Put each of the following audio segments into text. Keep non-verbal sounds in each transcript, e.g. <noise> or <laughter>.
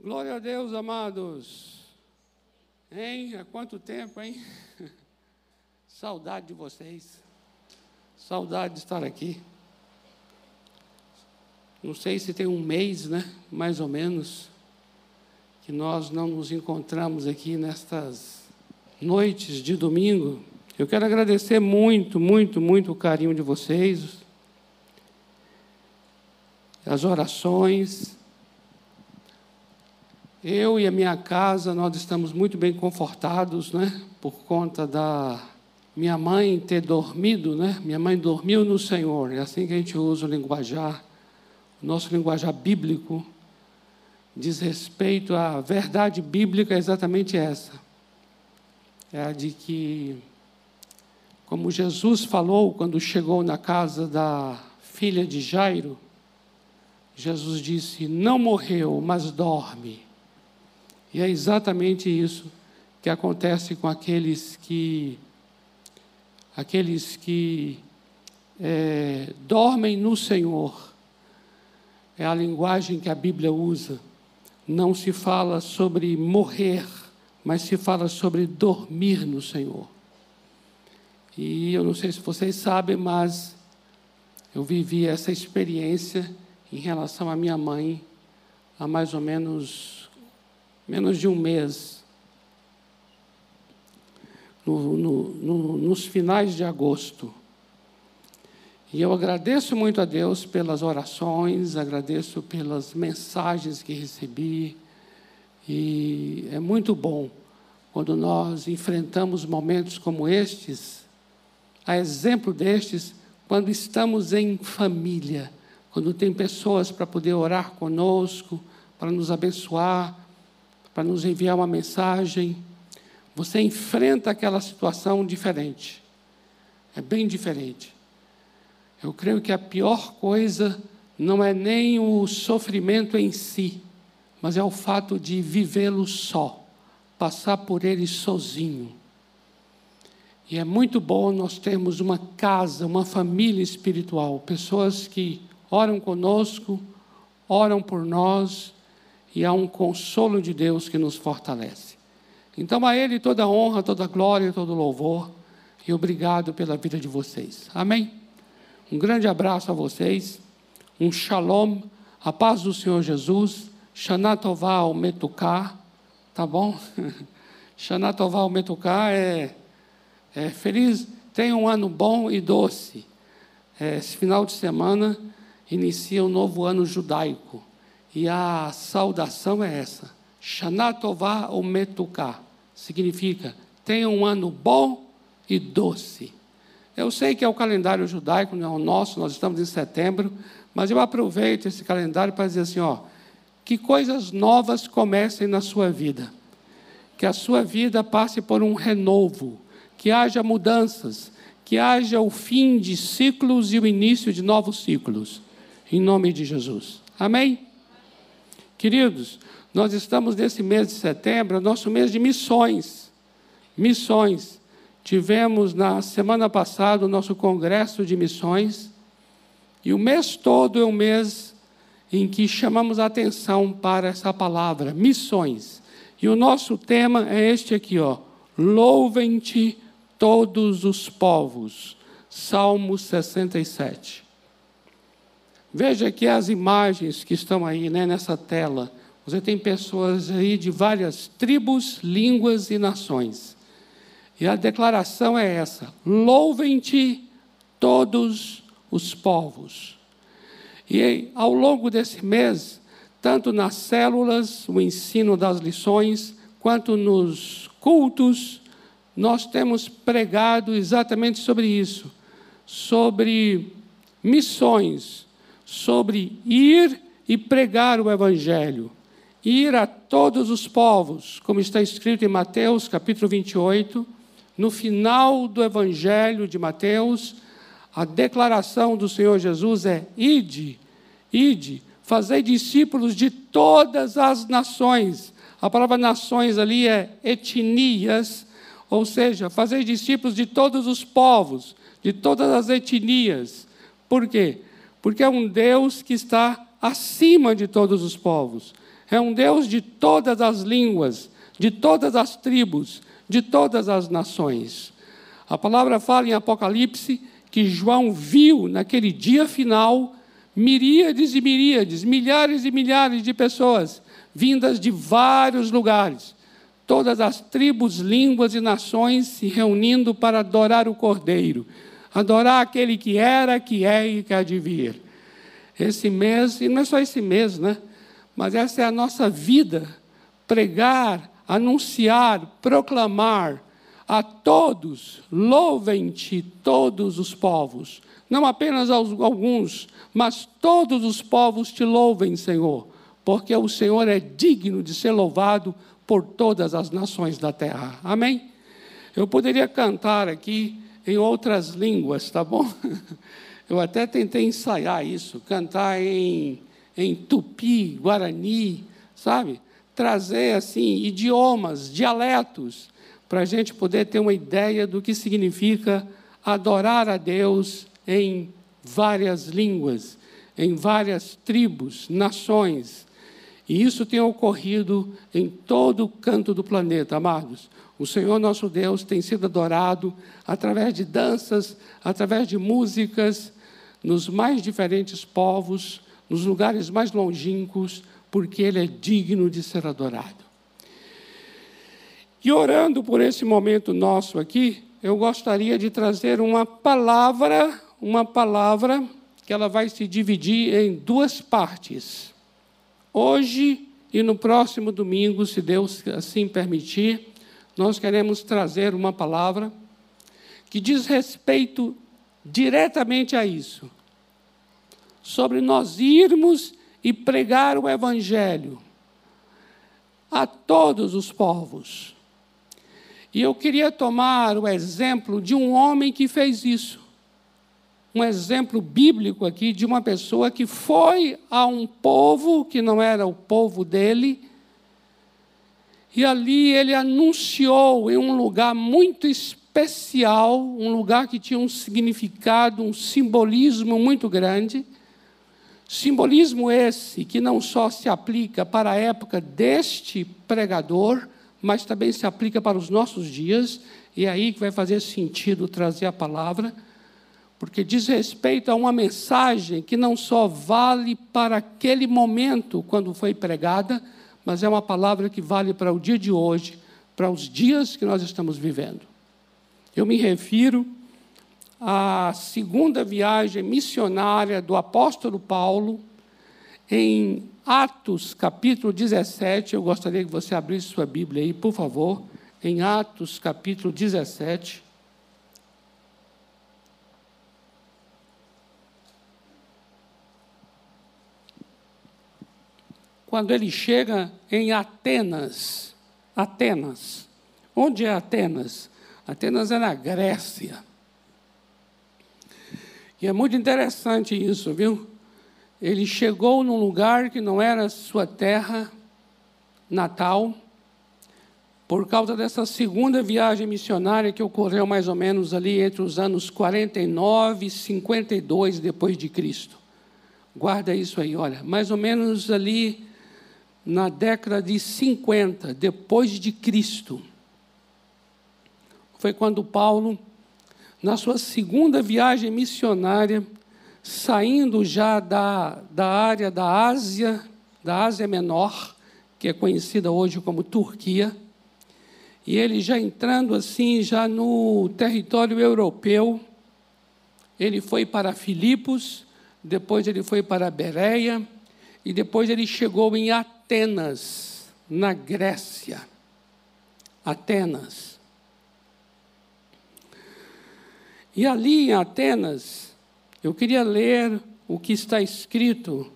Glória a Deus, amados. Hein? Há quanto tempo, hein? <laughs> Saudade de vocês. Saudade de estar aqui. Não sei se tem um mês, né? Mais ou menos, que nós não nos encontramos aqui nestas noites de domingo. Eu quero agradecer muito, muito, muito o carinho de vocês, as orações eu e a minha casa, nós estamos muito bem confortados, né? Por conta da minha mãe ter dormido, né? Minha mãe dormiu no Senhor. É assim que a gente usa o linguajar, o nosso linguajar bíblico diz respeito à verdade bíblica é exatamente essa. É a de que como Jesus falou quando chegou na casa da filha de Jairo, Jesus disse: "Não morreu, mas dorme". E é exatamente isso que acontece com aqueles que aqueles que é, dormem no Senhor. É a linguagem que a Bíblia usa. Não se fala sobre morrer, mas se fala sobre dormir no Senhor. E eu não sei se vocês sabem, mas eu vivi essa experiência em relação à minha mãe há mais ou menos menos de um mês, no, no, no, nos finais de agosto. E eu agradeço muito a Deus pelas orações, agradeço pelas mensagens que recebi. E é muito bom quando nós enfrentamos momentos como estes, a exemplo destes, quando estamos em família, quando tem pessoas para poder orar conosco, para nos abençoar, para nos enviar uma mensagem. Você enfrenta aquela situação diferente. É bem diferente. Eu creio que a pior coisa não é nem o sofrimento em si, mas é o fato de vivê-lo só, passar por ele sozinho. E é muito bom nós termos uma casa, uma família espiritual, pessoas que oram conosco, oram por nós e há um consolo de Deus que nos fortalece. Então, a Ele toda honra, toda glória, todo louvor, e obrigado pela vida de vocês. Amém? Um grande abraço a vocês, um shalom, a paz do Senhor Jesus, Shanatová ao Metuká, tá bom? <laughs> Shanatová ao Metuká é, é feliz, tenha um ano bom e doce. É, esse final de semana inicia o novo ano judaico. E a saudação é essa: Shana Tová Metuká. Significa, tenha um ano bom e doce. Eu sei que é o calendário judaico, não é o nosso, nós estamos em setembro, mas eu aproveito esse calendário para dizer assim: ó, que coisas novas comecem na sua vida. Que a sua vida passe por um renovo, que haja mudanças, que haja o fim de ciclos e o início de novos ciclos. Em nome de Jesus. Amém? Queridos, nós estamos nesse mês de setembro, nosso mês de missões. Missões. Tivemos na semana passada o nosso congresso de missões, e o mês todo é um mês em que chamamos a atenção para essa palavra, missões. E o nosso tema é este aqui, ó. Louvem-te todos os povos. Salmo 67. Veja aqui as imagens que estão aí né, nessa tela. Você tem pessoas aí de várias tribos, línguas e nações. E a declaração é essa: louvem-te todos os povos. E ao longo desse mês, tanto nas células, o ensino das lições, quanto nos cultos, nós temos pregado exatamente sobre isso, sobre missões, sobre ir e pregar o Evangelho, ir a todos os povos, como está escrito em Mateus capítulo 28, no final do Evangelho de Mateus, a declaração do Senhor Jesus é: ide, ide, fazei discípulos de todas as nações. A palavra nações ali é etnias, ou seja, fazei discípulos de todos os povos, de todas as etnias. Por quê? Porque é um Deus que está acima de todos os povos. É um Deus de todas as línguas, de todas as tribos, de todas as nações. A palavra fala em Apocalipse que João viu naquele dia final miríades e miríades, milhares e milhares de pessoas vindas de vários lugares, todas as tribos, línguas e nações se reunindo para adorar o Cordeiro, adorar aquele que era, que é e que há de vir. Esse mês, e não é só esse mês, né? Mas essa é a nossa vida, pregar, anunciar, proclamar a todos, louvem-te todos os povos, não apenas alguns, mas todos os povos te louvem, Senhor, porque o Senhor é digno de ser louvado por todas as nações da terra. Amém? Eu poderia cantar aqui em outras línguas, tá bom? <laughs> Eu até tentei ensaiar isso, cantar em, em tupi, guarani, sabe? Trazer assim idiomas, dialetos para a gente poder ter uma ideia do que significa adorar a Deus em várias línguas, em várias tribos, nações. E isso tem ocorrido em todo o canto do planeta, amados. O Senhor nosso Deus tem sido adorado através de danças, através de músicas, nos mais diferentes povos, nos lugares mais longínquos, porque Ele é digno de ser adorado. E orando por esse momento nosso aqui, eu gostaria de trazer uma palavra, uma palavra que ela vai se dividir em duas partes. Hoje e no próximo domingo, se Deus assim permitir, nós queremos trazer uma palavra que diz respeito diretamente a isso. Sobre nós irmos e pregar o Evangelho a todos os povos. E eu queria tomar o exemplo de um homem que fez isso. Um exemplo bíblico aqui de uma pessoa que foi a um povo que não era o povo dele, e ali ele anunciou em um lugar muito especial, um lugar que tinha um significado, um simbolismo muito grande. Simbolismo esse que não só se aplica para a época deste pregador, mas também se aplica para os nossos dias, e é aí que vai fazer sentido trazer a palavra, porque diz respeito a uma mensagem que não só vale para aquele momento quando foi pregada, mas é uma palavra que vale para o dia de hoje, para os dias que nós estamos vivendo. Eu me refiro à segunda viagem missionária do apóstolo Paulo em Atos, capítulo 17, eu gostaria que você abrisse sua Bíblia aí, por favor, em Atos, capítulo 17. Quando ele chega em Atenas, Atenas, onde é Atenas? Atenas é na Grécia. E é muito interessante isso, viu? ele chegou num lugar que não era sua terra natal, por causa dessa segunda viagem missionária que ocorreu mais ou menos ali entre os anos 49 e 52 depois de Cristo. Guarda isso aí, olha, mais ou menos ali na década de 50 depois de Cristo. Foi quando Paulo, na sua segunda viagem missionária, saindo já da, da área da Ásia, da Ásia Menor, que é conhecida hoje como Turquia, e ele já entrando assim, já no território europeu, ele foi para Filipos, depois ele foi para Bereia, e depois ele chegou em Atenas, na Grécia. Atenas. E ali em Atenas, eu queria ler o que está escrito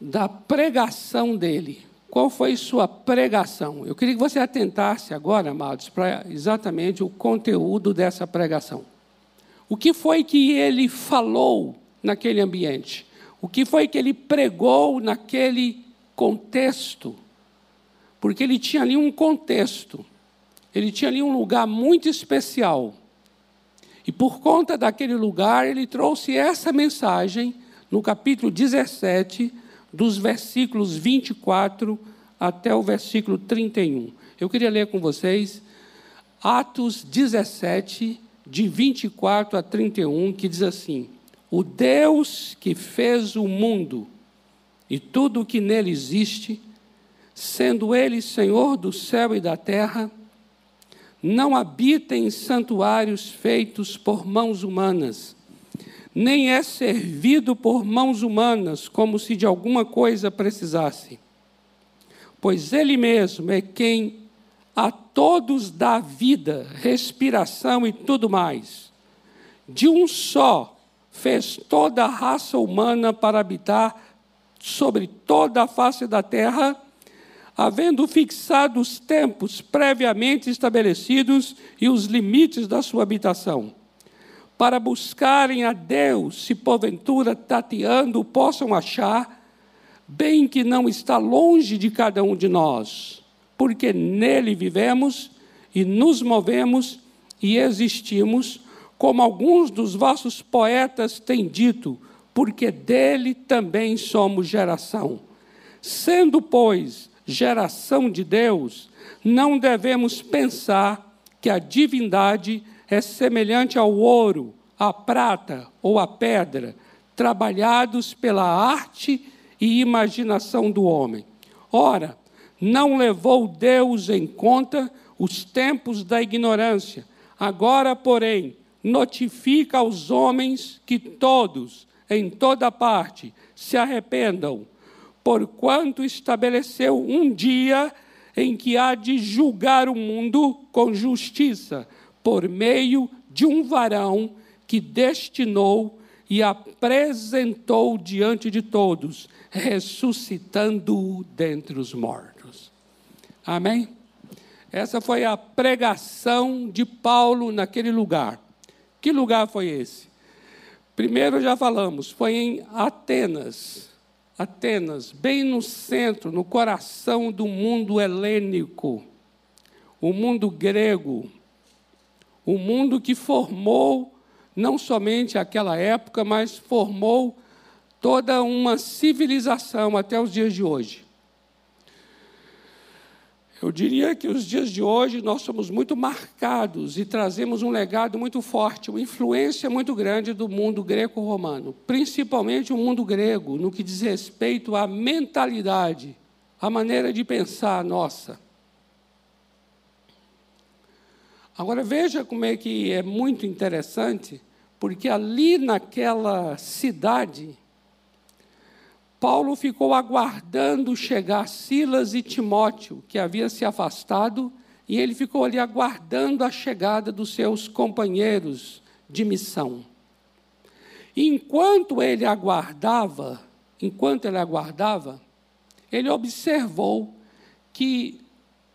da pregação dele. Qual foi sua pregação? Eu queria que você atentasse agora, amados, para exatamente o conteúdo dessa pregação. O que foi que ele falou naquele ambiente? O que foi que ele pregou naquele contexto? Porque ele tinha ali um contexto, ele tinha ali um lugar muito especial. E por conta daquele lugar, ele trouxe essa mensagem no capítulo 17, dos versículos 24 até o versículo 31. Eu queria ler com vocês Atos 17, de 24 a 31, que diz assim: O Deus que fez o mundo e tudo o que nele existe, sendo ele Senhor do céu e da terra, não habita em santuários feitos por mãos humanas, nem é servido por mãos humanas, como se de alguma coisa precisasse. Pois Ele mesmo é quem a todos dá vida, respiração e tudo mais. De um só fez toda a raça humana para habitar sobre toda a face da terra havendo fixado os tempos previamente estabelecidos e os limites da sua habitação, para buscarem a Deus, se porventura tateando possam achar, bem que não está longe de cada um de nós, porque nele vivemos e nos movemos e existimos, como alguns dos vossos poetas têm dito, porque dele também somos geração. Sendo, pois, geração de Deus, não devemos pensar que a divindade é semelhante ao ouro, à prata ou à pedra, trabalhados pela arte e imaginação do homem. Ora, não levou Deus em conta os tempos da ignorância. Agora, porém, notifica aos homens que todos, em toda parte, se arrependam porquanto estabeleceu um dia em que há de julgar o mundo com justiça, por meio de um varão que destinou e apresentou diante de todos, ressuscitando-o dentre os mortos. Amém? Essa foi a pregação de Paulo naquele lugar. Que lugar foi esse? Primeiro já falamos, foi em Atenas. Atenas, bem no centro, no coração do mundo helênico, o mundo grego, o mundo que formou não somente aquela época, mas formou toda uma civilização até os dias de hoje. Eu diria que os dias de hoje nós somos muito marcados e trazemos um legado muito forte, uma influência muito grande do mundo greco-romano, principalmente o mundo grego, no que diz respeito à mentalidade, à maneira de pensar nossa. Agora veja como é que é muito interessante, porque ali naquela cidade Paulo ficou aguardando chegar Silas e Timóteo, que havia se afastado, e ele ficou ali aguardando a chegada dos seus companheiros de missão. Enquanto ele aguardava, enquanto ele aguardava, ele observou que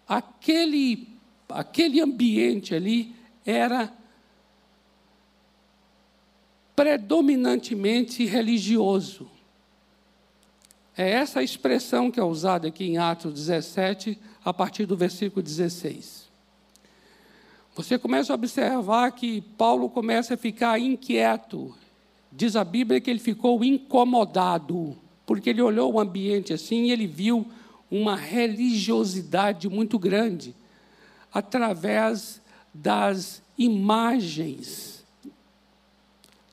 aquele, aquele ambiente ali era predominantemente religioso. É essa expressão que é usada aqui em Atos 17, a partir do versículo 16. Você começa a observar que Paulo começa a ficar inquieto. Diz a Bíblia que ele ficou incomodado, porque ele olhou o ambiente assim e ele viu uma religiosidade muito grande através das imagens,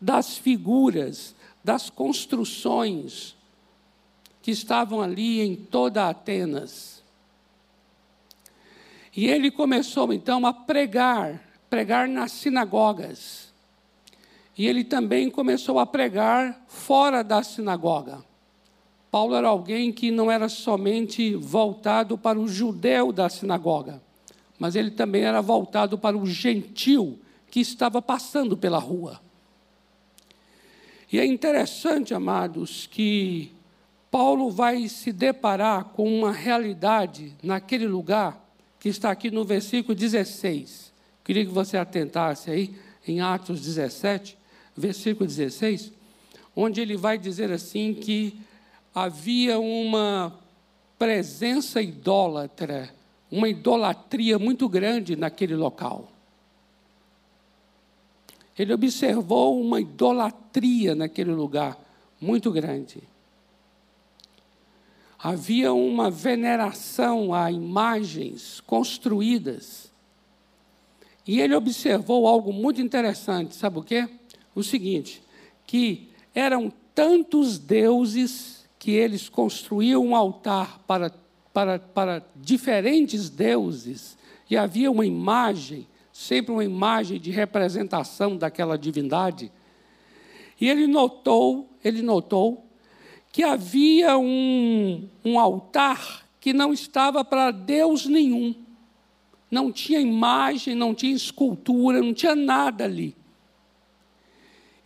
das figuras, das construções que estavam ali em toda Atenas. E ele começou então a pregar, pregar nas sinagogas. E ele também começou a pregar fora da sinagoga. Paulo era alguém que não era somente voltado para o judeu da sinagoga, mas ele também era voltado para o gentil que estava passando pela rua. E é interessante, amados, que Paulo vai se deparar com uma realidade naquele lugar que está aqui no versículo 16. Queria que você atentasse aí em Atos 17, versículo 16, onde ele vai dizer assim que havia uma presença idólatra, uma idolatria muito grande naquele local. Ele observou uma idolatria naquele lugar muito grande. Havia uma veneração a imagens construídas. E ele observou algo muito interessante, sabe o quê? O seguinte, que eram tantos deuses que eles construíam um altar para, para, para diferentes deuses, e havia uma imagem, sempre uma imagem de representação daquela divindade. E ele notou, ele notou que havia um, um altar que não estava para Deus nenhum. Não tinha imagem, não tinha escultura, não tinha nada ali.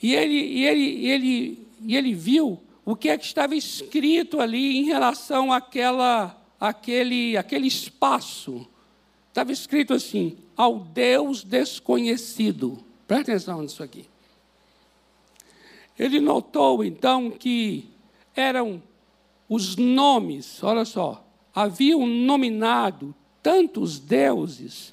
E ele, e ele, ele, ele viu o que é que estava escrito ali em relação àquela, àquele, àquele espaço. Estava escrito assim: ao Deus desconhecido. Presta atenção nisso aqui. Ele notou então que eram os nomes, olha só, haviam nominado tantos deuses,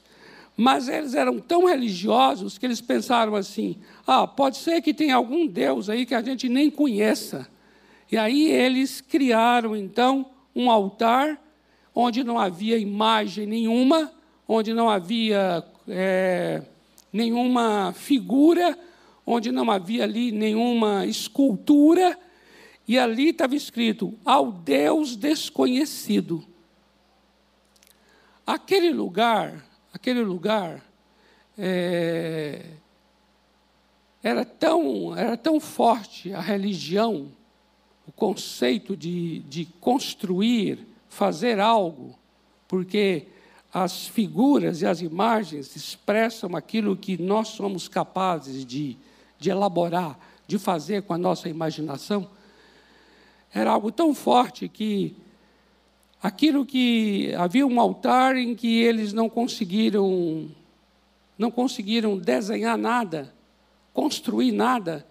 mas eles eram tão religiosos que eles pensaram assim: ah, pode ser que tenha algum deus aí que a gente nem conheça. E aí eles criaram então um altar onde não havia imagem nenhuma, onde não havia é, nenhuma figura, onde não havia ali nenhuma escultura, e ali estava escrito: ao Deus desconhecido. Aquele lugar, aquele lugar é, era tão era tão forte a religião, o conceito de, de construir, fazer algo, porque as figuras e as imagens expressam aquilo que nós somos capazes de, de elaborar, de fazer com a nossa imaginação era algo tão forte que aquilo que havia um altar em que eles não conseguiram não conseguiram desenhar nada, construir nada,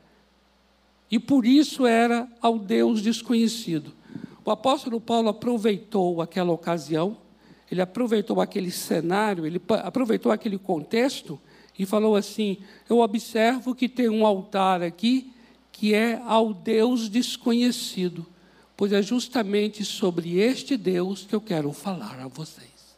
e por isso era ao Deus desconhecido. O apóstolo Paulo aproveitou aquela ocasião, ele aproveitou aquele cenário, ele aproveitou aquele contexto e falou assim: Eu observo que tem um altar aqui que é ao Deus desconhecido pois é justamente sobre este Deus que eu quero falar a vocês.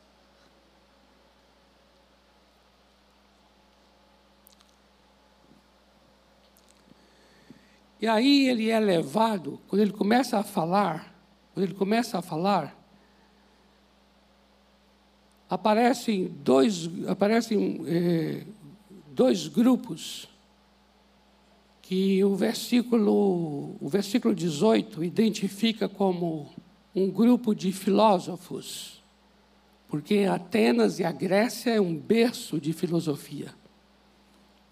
E aí ele é levado, quando ele começa a falar, quando ele começa a falar, aparecem dois, aparecem, eh, dois grupos que o versículo, o versículo 18 identifica como um grupo de filósofos, porque Atenas e a Grécia é um berço de filosofia.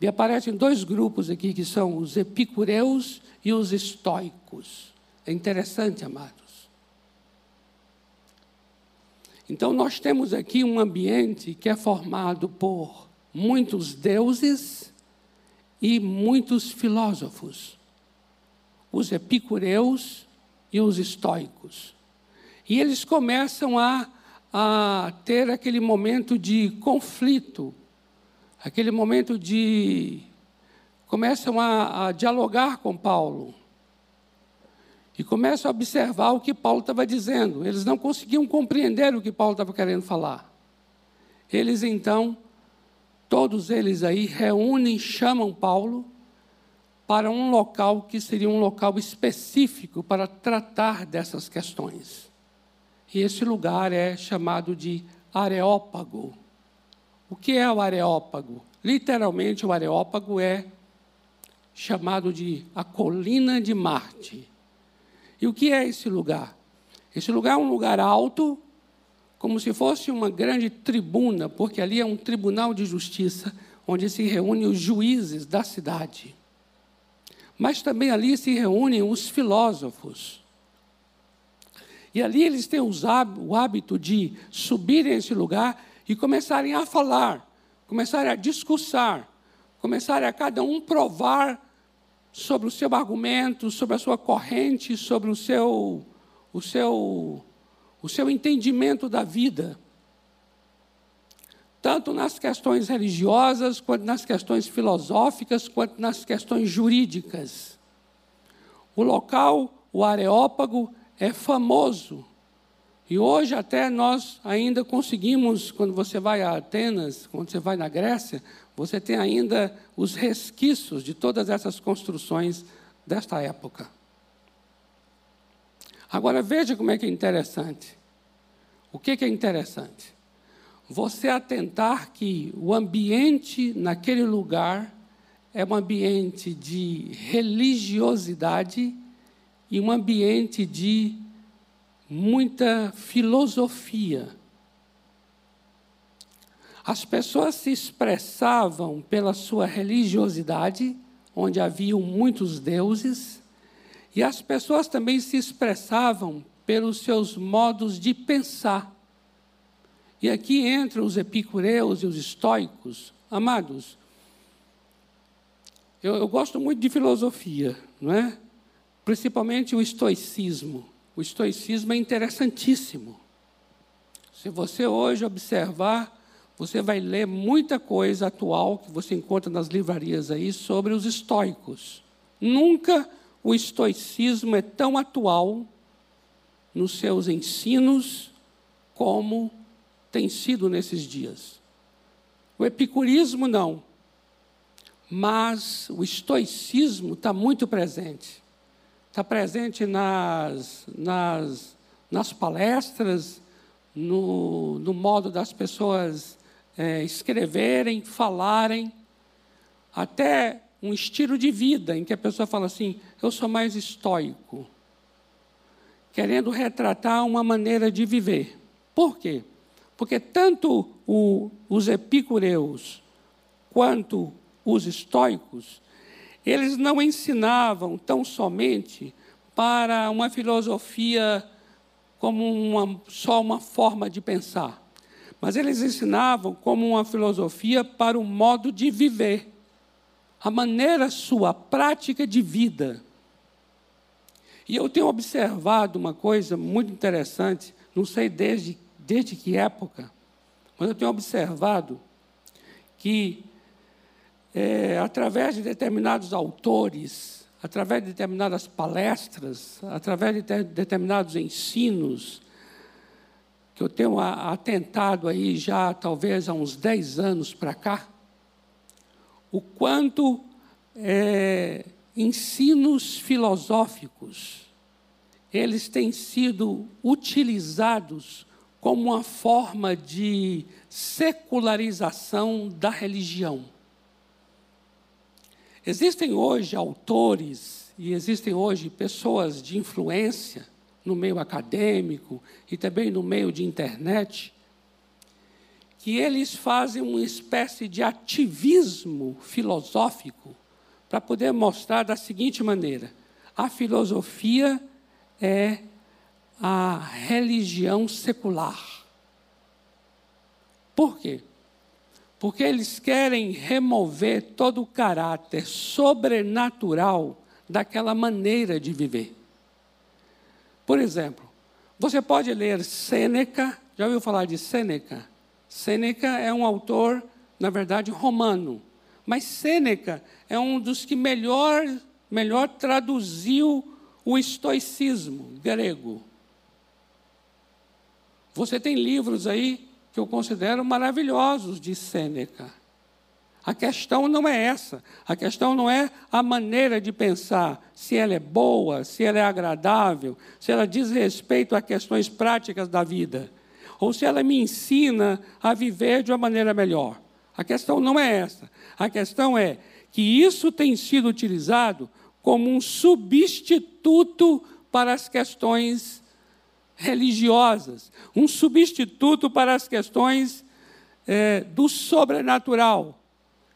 E aparecem dois grupos aqui que são os epicureus e os estoicos. É interessante, amados. Então, nós temos aqui um ambiente que é formado por muitos deuses e muitos filósofos, os epicureus e os estoicos. E eles começam a, a ter aquele momento de conflito, aquele momento de. começam a, a dialogar com Paulo. E começam a observar o que Paulo estava dizendo. Eles não conseguiam compreender o que Paulo estava querendo falar. Eles então todos eles aí reúnem, chamam Paulo para um local que seria um local específico para tratar dessas questões. E esse lugar é chamado de Areópago. O que é o Areópago? Literalmente, o Areópago é chamado de a colina de Marte. E o que é esse lugar? Esse lugar é um lugar alto, como se fosse uma grande tribuna, porque ali é um tribunal de justiça, onde se reúnem os juízes da cidade. Mas também ali se reúnem os filósofos. E ali eles têm o hábito de subirem a esse lugar e começarem a falar, começarem a discursar, começarem a cada um provar sobre o seu argumento, sobre a sua corrente, sobre o seu, o seu o seu entendimento da vida, tanto nas questões religiosas, quanto nas questões filosóficas, quanto nas questões jurídicas. O local, o Areópago, é famoso E hoje até nós ainda conseguimos, quando você vai a Atenas, quando você vai na Grécia, você tem ainda os resquícios de todas essas construções desta época. Agora veja como é que é interessante. O que, é interessante? Você atentar que o ambiente naquele lugar é um ambiente de religiosidade e um ambiente de muita filosofia. As pessoas se expressavam pela sua religiosidade, onde haviam muitos deuses, e as pessoas também se expressavam pelos seus modos de pensar. E aqui entram os epicureus e os estoicos. Amados, eu, eu gosto muito de filosofia, não é? Principalmente o estoicismo. O estoicismo é interessantíssimo. Se você hoje observar, você vai ler muita coisa atual que você encontra nas livrarias aí sobre os estoicos. Nunca o estoicismo é tão atual nos seus ensinos como tem sido nesses dias. O epicurismo não, mas o estoicismo está muito presente. Está presente nas, nas, nas palestras, no, no modo das pessoas é, escreverem, falarem, até um estilo de vida em que a pessoa fala assim: eu sou mais estoico, querendo retratar uma maneira de viver. Por quê? Porque tanto o, os epicureus quanto os estoicos, eles não ensinavam tão somente para uma filosofia como uma, só uma forma de pensar, mas eles ensinavam como uma filosofia para o modo de viver a maneira sua, prática de vida. E eu tenho observado uma coisa muito interessante, não sei desde, desde que época, mas eu tenho observado que, é, através de determinados autores, através de determinadas palestras, através de determinados ensinos, que eu tenho atentado aí já talvez há uns 10 anos para cá, o quanto é, ensinos filosóficos eles têm sido utilizados como uma forma de secularização da religião. Existem hoje autores e existem hoje pessoas de influência no meio acadêmico e também no meio de internet que eles fazem uma espécie de ativismo filosófico para poder mostrar da seguinte maneira: a filosofia é a religião secular. Por quê? Porque eles querem remover todo o caráter sobrenatural daquela maneira de viver. Por exemplo, você pode ler Sêneca, já ouviu falar de Sêneca? Sêneca é um autor, na verdade, romano. Mas Sêneca é um dos que melhor, melhor traduziu o estoicismo grego. Você tem livros aí que eu considero maravilhosos de Sêneca. A questão não é essa. A questão não é a maneira de pensar, se ela é boa, se ela é agradável, se ela diz respeito a questões práticas da vida ou se ela me ensina a viver de uma maneira melhor. A questão não é essa. A questão é que isso tem sido utilizado como um substituto para as questões religiosas, um substituto para as questões é, do sobrenatural.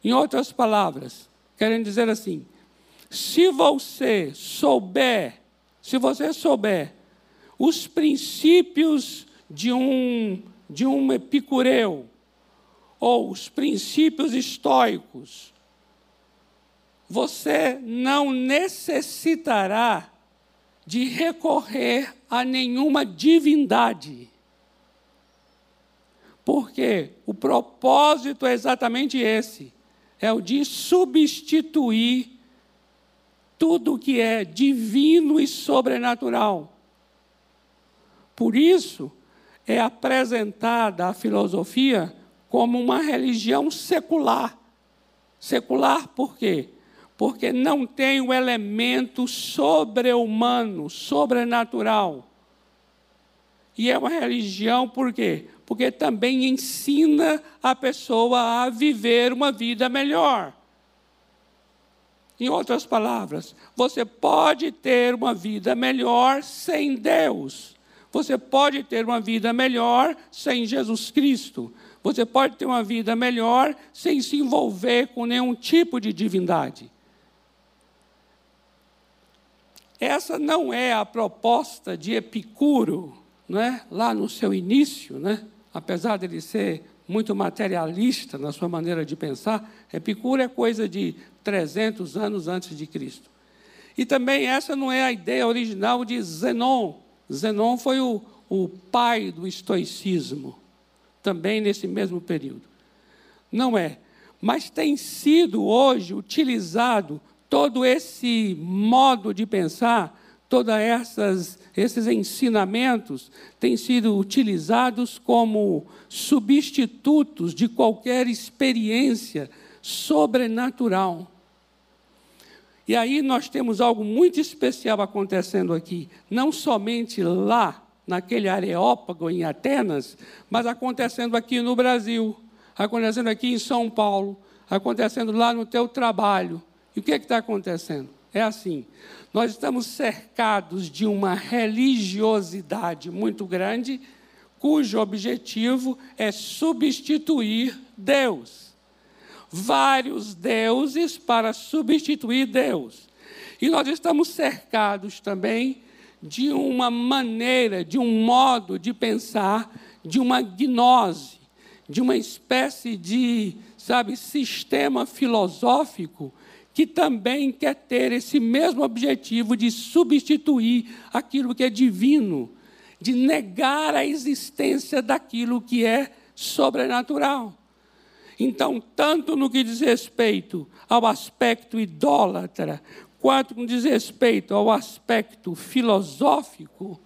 Em outras palavras, querem dizer assim: se você souber, se você souber os princípios de um, de um epicureu, ou os princípios estoicos, você não necessitará de recorrer a nenhuma divindade. Porque o propósito é exatamente esse: é o de substituir tudo que é divino e sobrenatural. Por isso, é apresentada a filosofia como uma religião secular. Secular por quê? Porque não tem o elemento sobre-humano, sobrenatural. E é uma religião por quê? Porque também ensina a pessoa a viver uma vida melhor. Em outras palavras, você pode ter uma vida melhor sem Deus. Você pode ter uma vida melhor sem Jesus Cristo. Você pode ter uma vida melhor sem se envolver com nenhum tipo de divindade. Essa não é a proposta de Epicuro, né? lá no seu início, né? apesar de ele ser muito materialista na sua maneira de pensar, Epicuro é coisa de 300 anos antes de Cristo. E também essa não é a ideia original de Zenon. Zenon foi o, o pai do estoicismo, também nesse mesmo período. Não é. Mas tem sido hoje utilizado todo esse modo de pensar, todos esses ensinamentos têm sido utilizados como substitutos de qualquer experiência sobrenatural. E aí nós temos algo muito especial acontecendo aqui, não somente lá, naquele Areópago em Atenas, mas acontecendo aqui no Brasil, acontecendo aqui em São Paulo, acontecendo lá no teu trabalho. E o que é está acontecendo? É assim: nós estamos cercados de uma religiosidade muito grande, cujo objetivo é substituir Deus vários deuses para substituir Deus. E nós estamos cercados também de uma maneira, de um modo de pensar, de uma gnose, de uma espécie de, sabe, sistema filosófico que também quer ter esse mesmo objetivo de substituir aquilo que é divino, de negar a existência daquilo que é sobrenatural. Então, tanto no que diz respeito ao aspecto idólatra, quanto no que diz respeito ao aspecto filosófico,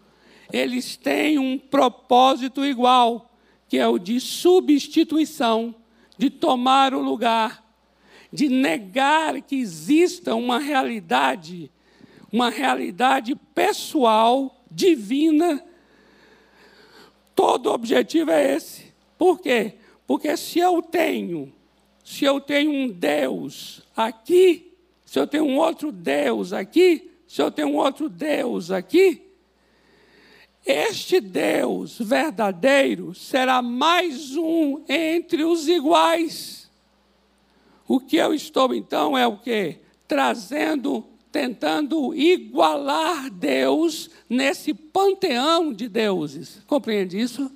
eles têm um propósito igual, que é o de substituição, de tomar o lugar, de negar que exista uma realidade, uma realidade pessoal, divina. Todo objetivo é esse. Por quê? Porque se eu tenho, se eu tenho um Deus aqui, se eu tenho um outro Deus aqui, se eu tenho um outro Deus aqui, este Deus verdadeiro será mais um entre os iguais. O que eu estou então é o que? Trazendo, tentando igualar Deus nesse panteão de deuses. Compreende isso?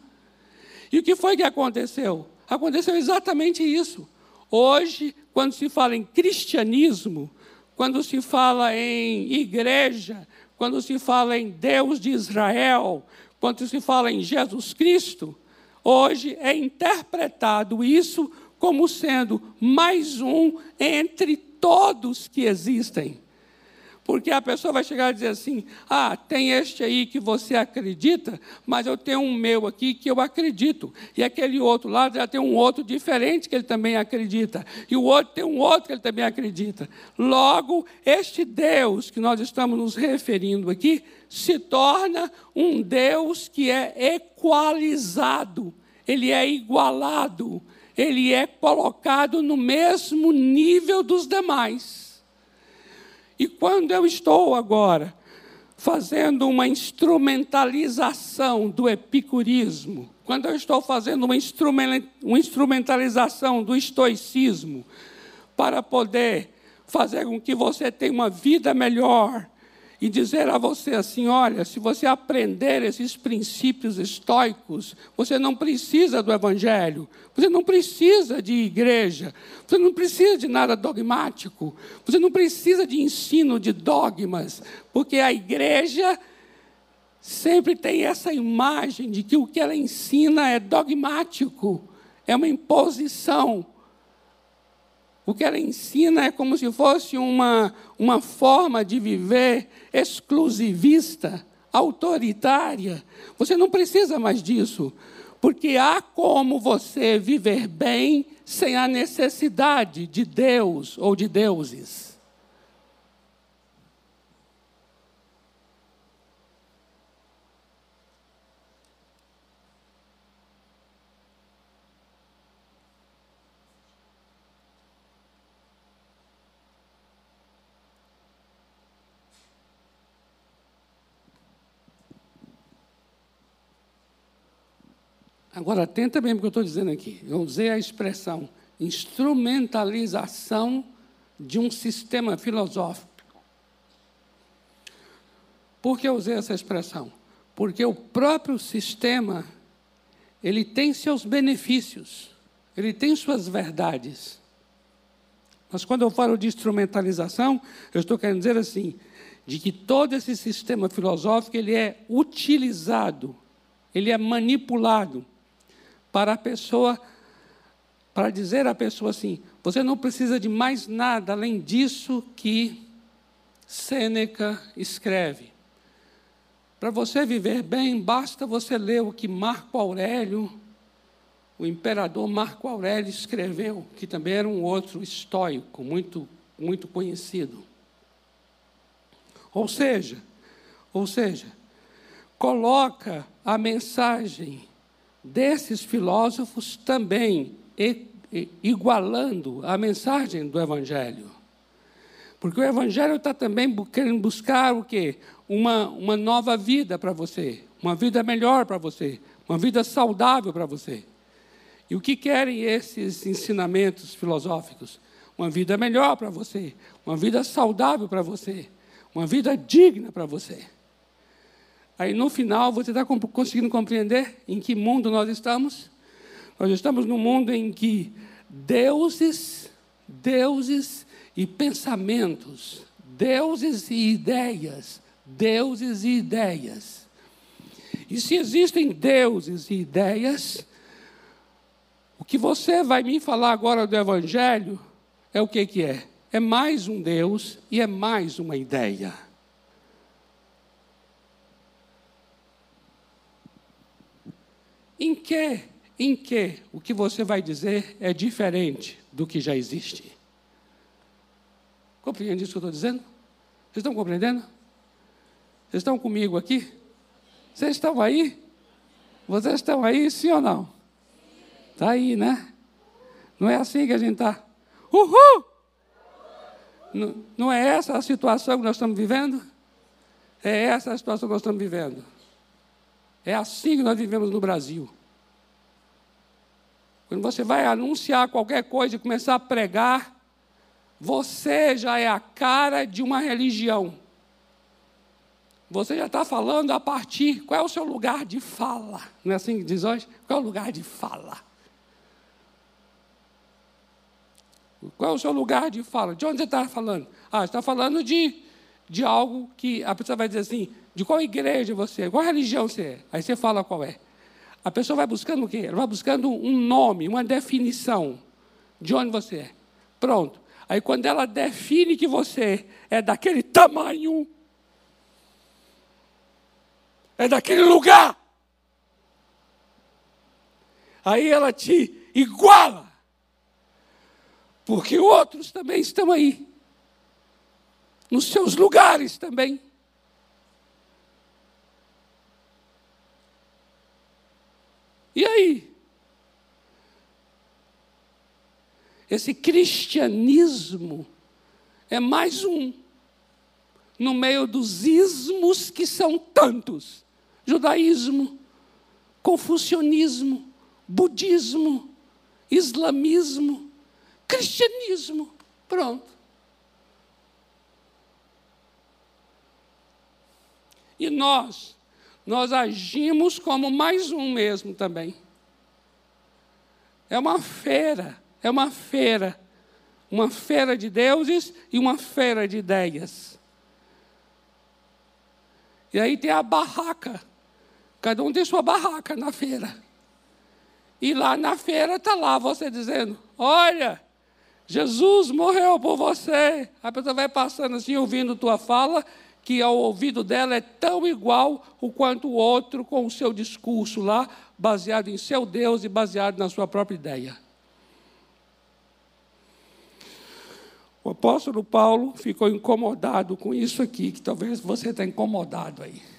E o que foi que aconteceu? Aconteceu exatamente isso. Hoje, quando se fala em cristianismo, quando se fala em igreja, quando se fala em Deus de Israel, quando se fala em Jesus Cristo, hoje é interpretado isso como sendo mais um entre todos que existem. Porque a pessoa vai chegar e dizer assim: ah, tem este aí que você acredita, mas eu tenho um meu aqui que eu acredito. E aquele outro lá já tem um outro diferente que ele também acredita. E o outro tem um outro que ele também acredita. Logo, este Deus que nós estamos nos referindo aqui se torna um Deus que é equalizado, ele é igualado, ele é colocado no mesmo nível dos demais. E quando eu estou agora fazendo uma instrumentalização do epicurismo, quando eu estou fazendo uma instrumentalização do estoicismo, para poder fazer com que você tenha uma vida melhor, e dizer a você assim: olha, se você aprender esses princípios estoicos, você não precisa do Evangelho, você não precisa de igreja, você não precisa de nada dogmático, você não precisa de ensino de dogmas, porque a igreja sempre tem essa imagem de que o que ela ensina é dogmático, é uma imposição. O que ela ensina é como se fosse uma, uma forma de viver exclusivista, autoritária. Você não precisa mais disso, porque há como você viver bem sem a necessidade de Deus ou de deuses. Agora, atenta bem o que eu estou dizendo aqui. Eu usei a expressão instrumentalização de um sistema filosófico. Por que eu usei essa expressão? Porque o próprio sistema, ele tem seus benefícios, ele tem suas verdades. Mas quando eu falo de instrumentalização, eu estou querendo dizer assim, de que todo esse sistema filosófico, ele é utilizado, ele é manipulado para a pessoa, para dizer à pessoa assim: você não precisa de mais nada além disso que Sêneca escreve. Para você viver bem, basta você ler o que Marco Aurélio, o imperador Marco Aurélio, escreveu, que também era um outro estoico, muito, muito conhecido. Ou seja, ou seja, coloca a mensagem desses filósofos também igualando a mensagem do Evangelho. Porque o Evangelho está também querendo buscar o quê? Uma, uma nova vida para você, uma vida melhor para você, uma vida saudável para você. E o que querem esses ensinamentos filosóficos? Uma vida melhor para você, uma vida saudável para você, uma vida digna para você. Aí no final você está conseguindo compreender em que mundo nós estamos? Nós estamos num mundo em que deuses, deuses e pensamentos, deuses e ideias, deuses e ideias. E se existem deuses e ideias, o que você vai me falar agora do Evangelho é o que, que é? É mais um Deus e é mais uma ideia. Em que, em que o que você vai dizer é diferente do que já existe? Compreende isso que eu estou dizendo? Vocês estão compreendendo? Vocês estão comigo aqui? Vocês estão aí? Vocês estão aí, sim ou não? Está aí, né? Não é assim que a gente está. Uhul! Não, não é essa a situação que nós estamos vivendo? É essa a situação que nós estamos vivendo. É assim que nós vivemos no Brasil. Quando você vai anunciar qualquer coisa e começar a pregar, você já é a cara de uma religião. Você já está falando a partir. Qual é o seu lugar de fala? Não é assim que diz hoje? Qual é o lugar de fala? Qual é o seu lugar de fala? De onde você está falando? Ah, está falando de, de algo que a pessoa vai dizer assim: de qual igreja você é, qual religião você é. Aí você fala qual é. A pessoa vai buscando o quê? Ela vai buscando um nome, uma definição de onde você é. Pronto. Aí quando ela define que você é daquele tamanho, é daquele lugar, aí ela te iguala. Porque outros também estão aí. Nos seus lugares também. E aí? Esse cristianismo é mais um no meio dos ismos que são tantos: judaísmo, confucionismo, budismo, islamismo, cristianismo. Pronto. E nós nós agimos como mais um mesmo também. É uma feira, é uma feira. Uma feira de deuses e uma feira de ideias. E aí tem a barraca. Cada um tem sua barraca na feira. E lá na feira está lá você dizendo: Olha, Jesus morreu por você. A pessoa vai passando assim, ouvindo tua fala, que ao ouvido dela é tão igual o quanto o outro com o seu discurso lá, baseado em seu Deus e baseado na sua própria ideia. O apóstolo Paulo ficou incomodado com isso aqui, que talvez você está incomodado aí.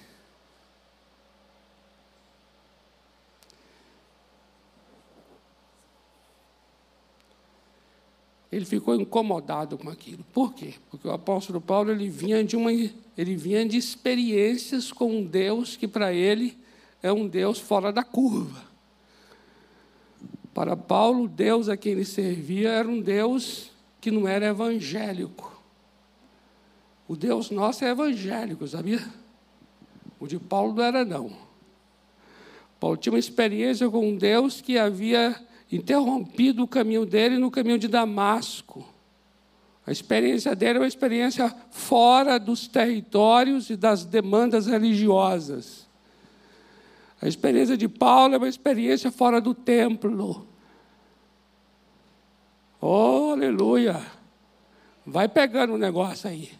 Ele ficou incomodado com aquilo. Por quê? Porque o apóstolo Paulo ele vinha de uma ele vinha de experiências com um Deus que para ele é um Deus fora da curva. Para Paulo, Deus a quem ele servia era um Deus que não era evangélico. O Deus nosso é evangélico, sabia? O de Paulo não era não. Paulo tinha uma experiência com um Deus que havia interrompido o caminho dele no caminho de Damasco. A experiência dele é uma experiência fora dos territórios e das demandas religiosas. A experiência de Paulo é uma experiência fora do templo. Oh, aleluia! Vai pegando o negócio aí.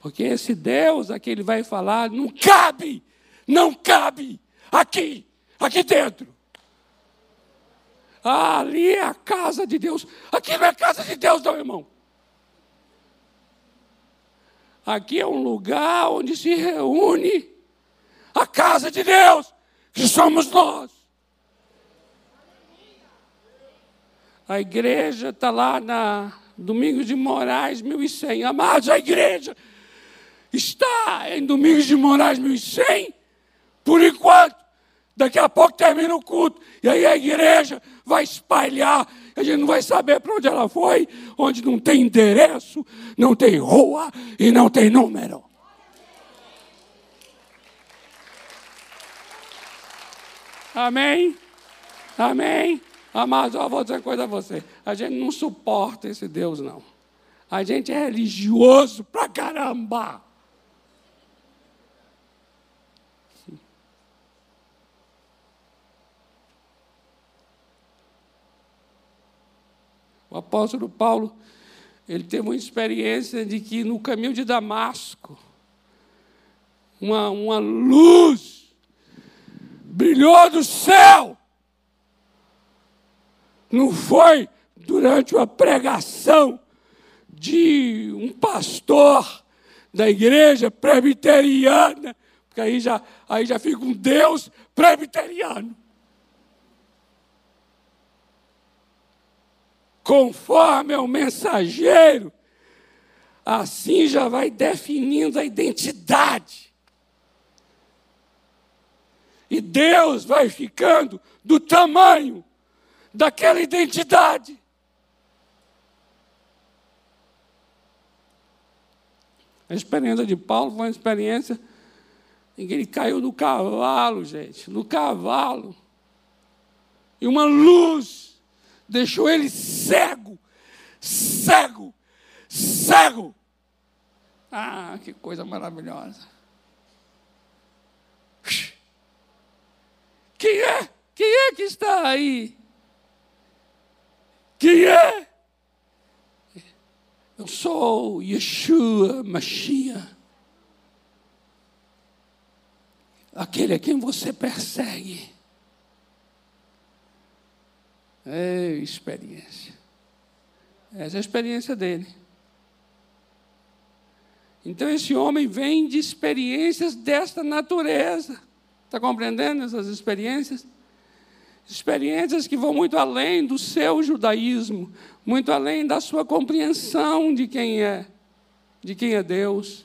Porque esse Deus a que ele vai falar não cabe, não cabe aqui, aqui dentro. Ali é a casa de Deus. Aqui não é casa de Deus, não, irmão. Aqui é um lugar onde se reúne a casa de Deus, que somos nós. A igreja está lá na Domingos de Moraes, 1100. Amados, a igreja está em Domingos de Moraes, 1100, por enquanto. Daqui a pouco termina o culto. E aí a igreja vai espalhar. A gente não vai saber para onde ela foi, onde não tem endereço, não tem rua e não tem número. Amém? Amém? Amados, eu vou dizer uma coisa a você. A gente não suporta esse Deus, não. A gente é religioso pra caramba. O apóstolo Paulo, ele teve uma experiência de que no caminho de Damasco, uma, uma luz brilhou do céu. Não foi durante uma pregação de um pastor da igreja presbiteriana, porque aí já, aí já fica um Deus presbiteriano. Conforme é o mensageiro, assim já vai definindo a identidade. E Deus vai ficando do tamanho daquela identidade. A experiência de Paulo foi uma experiência em que ele caiu do cavalo, gente, no cavalo. E uma luz deixou ele cego, cego, cego. Ah, que coisa maravilhosa. Quem é? Quem é que está aí? Quem é? Eu sou Yeshua Mashiach. Aquele a quem você persegue. É experiência. Essa é a experiência dele. Então, esse homem vem de experiências desta natureza. Está compreendendo essas experiências? Experiências que vão muito além do seu judaísmo, muito além da sua compreensão de quem é, de quem é Deus.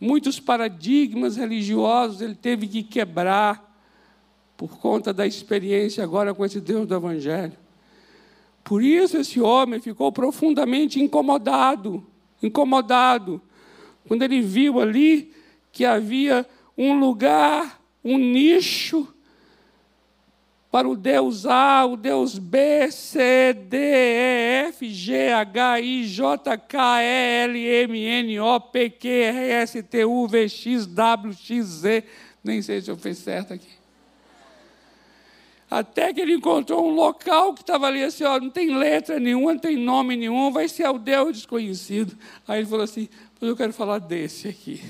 Muitos paradigmas religiosos ele teve que quebrar por conta da experiência agora com esse Deus do Evangelho. Por isso esse homem ficou profundamente incomodado, incomodado, quando ele viu ali que havia um lugar, um nicho para o Deus A, o Deus B, C, D, E, F, G, H, I, J, K, E, L, M, N, O, P, Q, R, S, T, U, V, X, W, X, Z. Nem sei se eu fiz certo aqui. Até que ele encontrou um local que estava ali assim, ó, não tem letra nenhuma, não tem nome nenhum, vai ser o Deus desconhecido. Aí ele falou assim, eu quero falar desse aqui.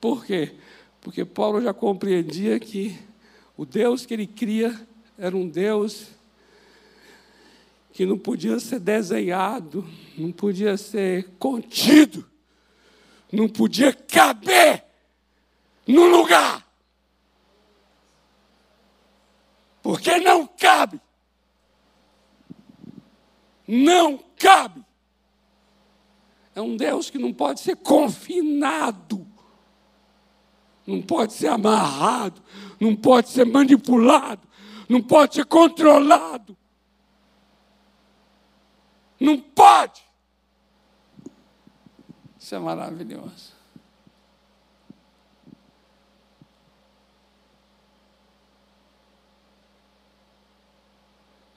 Por quê? Porque Paulo já compreendia que o Deus que ele cria era um Deus que não podia ser desenhado, não podia ser contido, não podia caber no lugar. Porque não cabe. Não cabe. É um Deus que não pode ser confinado, não pode ser amarrado, não pode ser manipulado, não pode ser controlado. Não pode. Isso é maravilhoso.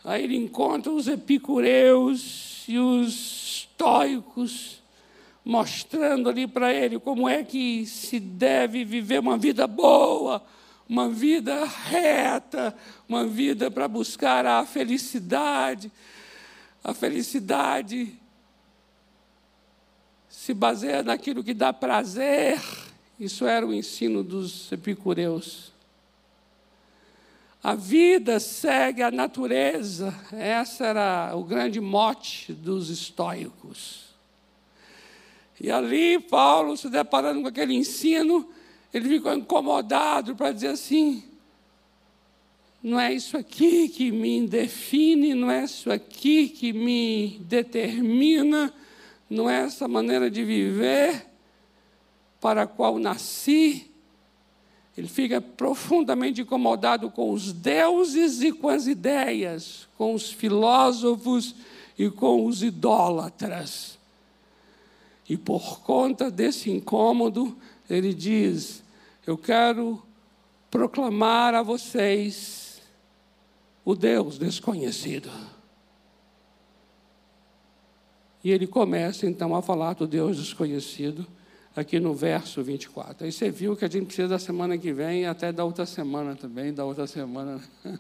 Aí ele encontra os epicureus e os estoicos, mostrando ali para ele como é que se deve viver uma vida boa, uma vida reta, uma vida para buscar a felicidade. A felicidade se baseia naquilo que dá prazer. Isso era o ensino dos epicureus. A vida segue a natureza. Esse era o grande mote dos estoicos. E ali, Paulo, se deparando com aquele ensino, ele ficou incomodado para dizer assim: não é isso aqui que me define, não é isso aqui que me determina, não é essa maneira de viver para a qual nasci. Ele fica profundamente incomodado com os deuses e com as ideias, com os filósofos e com os idólatras. E por conta desse incômodo, ele diz: Eu quero proclamar a vocês o Deus desconhecido. E ele começa então a falar do Deus desconhecido aqui no verso 24. Aí você viu que a gente precisa da semana que vem e até da outra semana também, da outra semana. <laughs>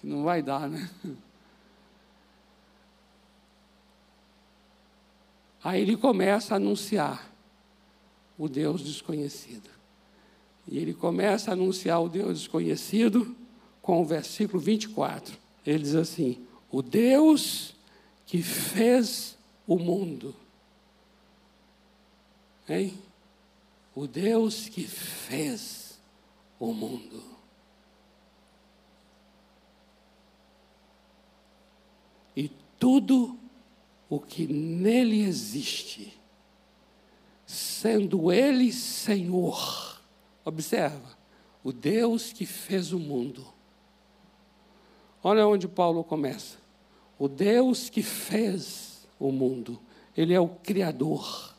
que não vai dar, né? Aí ele começa a anunciar o Deus desconhecido. E ele começa a anunciar o Deus desconhecido com o versículo 24. Ele diz assim: O Deus que fez o mundo Hein? O Deus que fez o mundo. E tudo o que nele existe, sendo Ele Senhor. Observa, o Deus que fez o mundo. Olha onde Paulo começa. O Deus que fez o mundo, Ele é o Criador.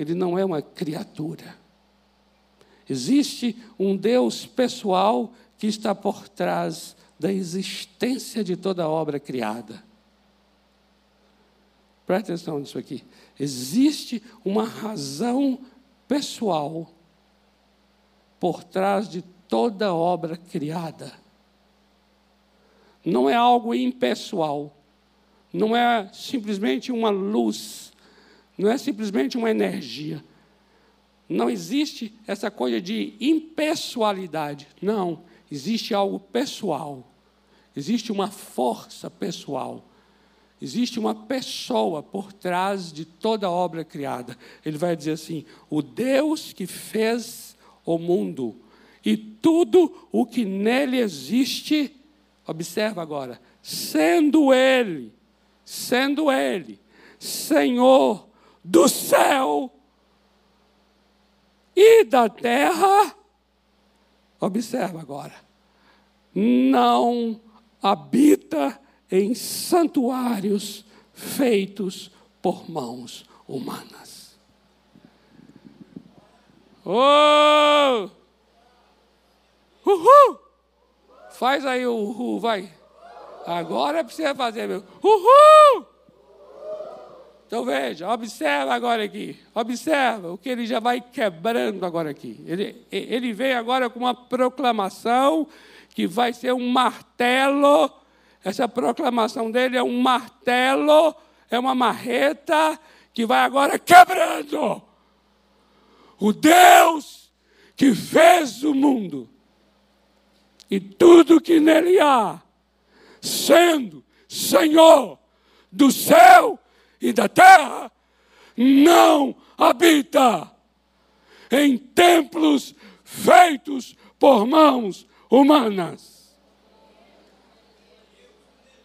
Ele não é uma criatura. Existe um Deus pessoal que está por trás da existência de toda obra criada. Presta atenção nisso aqui. Existe uma razão pessoal por trás de toda obra criada. Não é algo impessoal. Não é simplesmente uma luz não é simplesmente uma energia. Não existe essa coisa de impessoalidade. Não, existe algo pessoal. Existe uma força pessoal. Existe uma pessoa por trás de toda a obra criada. Ele vai dizer assim: o Deus que fez o mundo e tudo o que nele existe, observa agora, sendo Ele, sendo Ele, Senhor do céu e da terra. Observa agora. Não habita em santuários feitos por mãos humanas. Oh! Uhul! Faz aí o uhul, vai. Agora é para você fazer, meu. Uhul! Então veja, observa agora aqui, observa o que ele já vai quebrando agora aqui. Ele, ele vem agora com uma proclamação que vai ser um martelo. Essa proclamação dele é um martelo, é uma marreta que vai agora quebrando. O Deus que fez o mundo e tudo que nele há, sendo Senhor do céu e da terra, não habita em templos feitos por mãos humanas.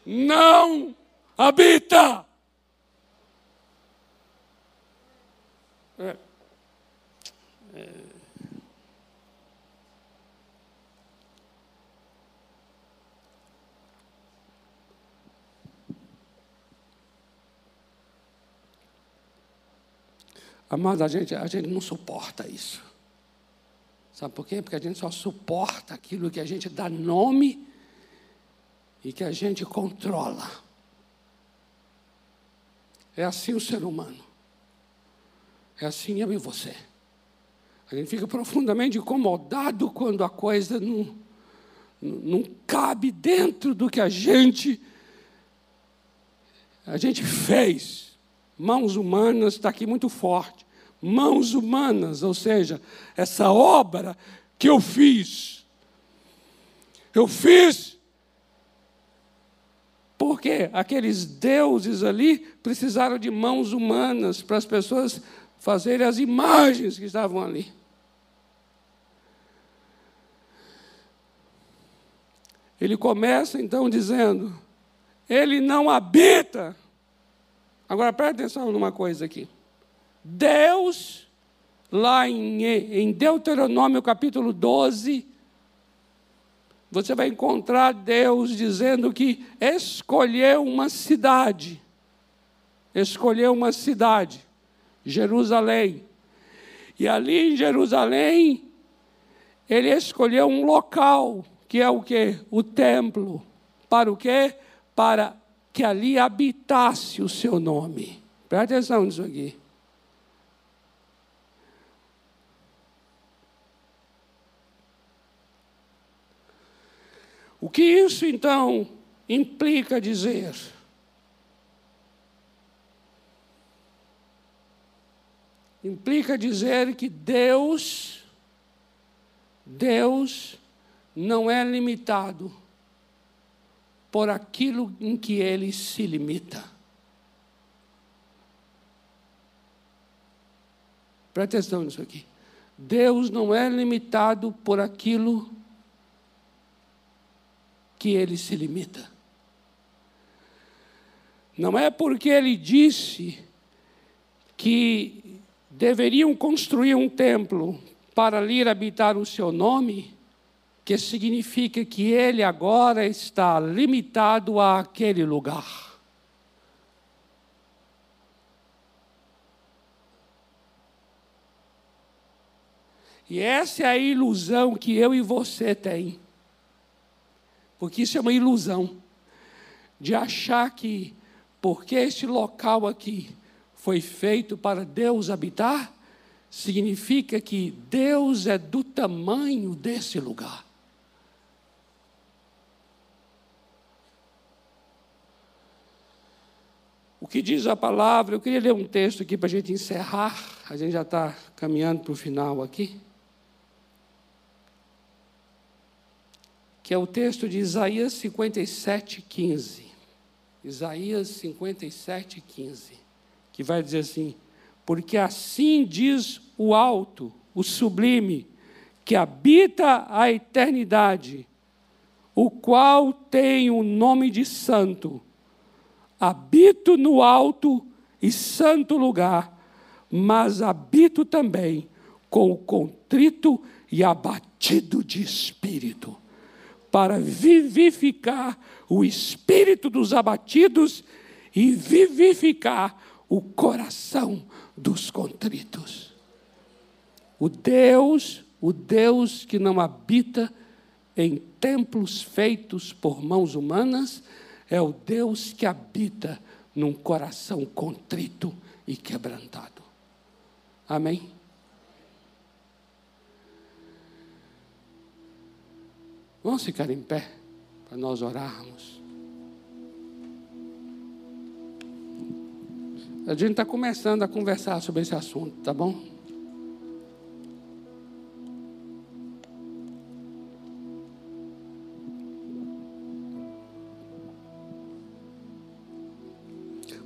Não habita. Amado, a gente, a gente não suporta isso. Sabe por quê? Porque a gente só suporta aquilo que a gente dá nome e que a gente controla. É assim o ser humano. É assim eu e você. A gente fica profundamente incomodado quando a coisa não, não cabe dentro do que a gente a gente fez. Mãos humanas está aqui muito forte. Mãos humanas, ou seja, essa obra que eu fiz. Eu fiz porque aqueles deuses ali precisaram de mãos humanas para as pessoas fazerem as imagens que estavam ali. Ele começa então dizendo: Ele não habita Agora preste atenção numa coisa aqui. Deus, lá em, em Deuteronômio capítulo 12, você vai encontrar Deus dizendo que escolheu uma cidade. Escolheu uma cidade, Jerusalém. E ali em Jerusalém, ele escolheu um local, que é o que? O templo. Para o quê? Para que ali habitasse o seu nome. Presta atenção nisso aqui. O que isso então implica dizer? Implica dizer que Deus, Deus não é limitado por aquilo em que ele se limita. Presta atenção nisso aqui. Deus não é limitado por aquilo que ele se limita. Não é porque ele disse que deveriam construir um templo para ali habitar o seu nome, que significa que ele agora está limitado àquele lugar. E essa é a ilusão que eu e você tem. Porque isso é uma ilusão de achar que porque este local aqui foi feito para Deus habitar, significa que Deus é do tamanho desse lugar. O que diz a palavra, eu queria ler um texto aqui para a gente encerrar, a gente já está caminhando para o final aqui. Que é o texto de Isaías 57, 15. Isaías 57, 15. Que vai dizer assim: Porque assim diz o alto, o sublime, que habita a eternidade, o qual tem o nome de santo habito no alto e santo lugar, mas habito também com o contrito e abatido de espírito, para vivificar o espírito dos abatidos e vivificar o coração dos contritos. O Deus, o Deus que não habita em templos feitos por mãos humanas, é o Deus que habita num coração contrito e quebrantado. Amém? Vamos ficar em pé para nós orarmos. A gente está começando a conversar sobre esse assunto, tá bom?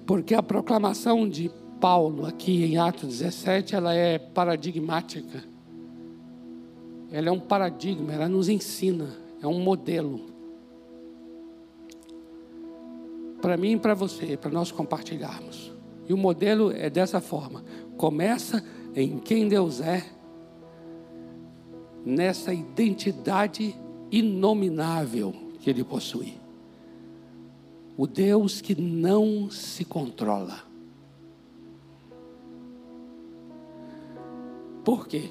Porque a proclamação de Paulo aqui em Atos 17, ela é paradigmática. Ela é um paradigma, ela nos ensina, é um modelo. Para mim e para você, para nós compartilharmos. E o modelo é dessa forma: começa em quem Deus é, nessa identidade inominável que Ele possui o Deus que não se controla. Por quê?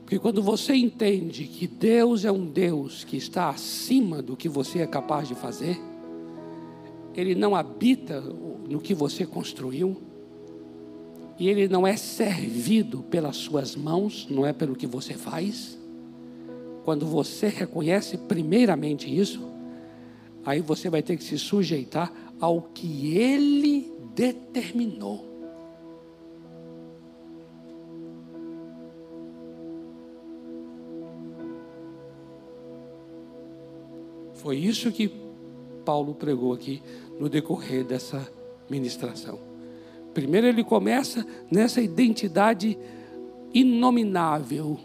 Porque quando você entende que Deus é um Deus que está acima do que você é capaz de fazer, Ele não habita no que você construiu, e Ele não é servido pelas suas mãos, não é pelo que você faz. Quando você reconhece primeiramente isso, aí você vai ter que se sujeitar ao que ele determinou. Foi isso que Paulo pregou aqui no decorrer dessa ministração. Primeiro ele começa nessa identidade inominável,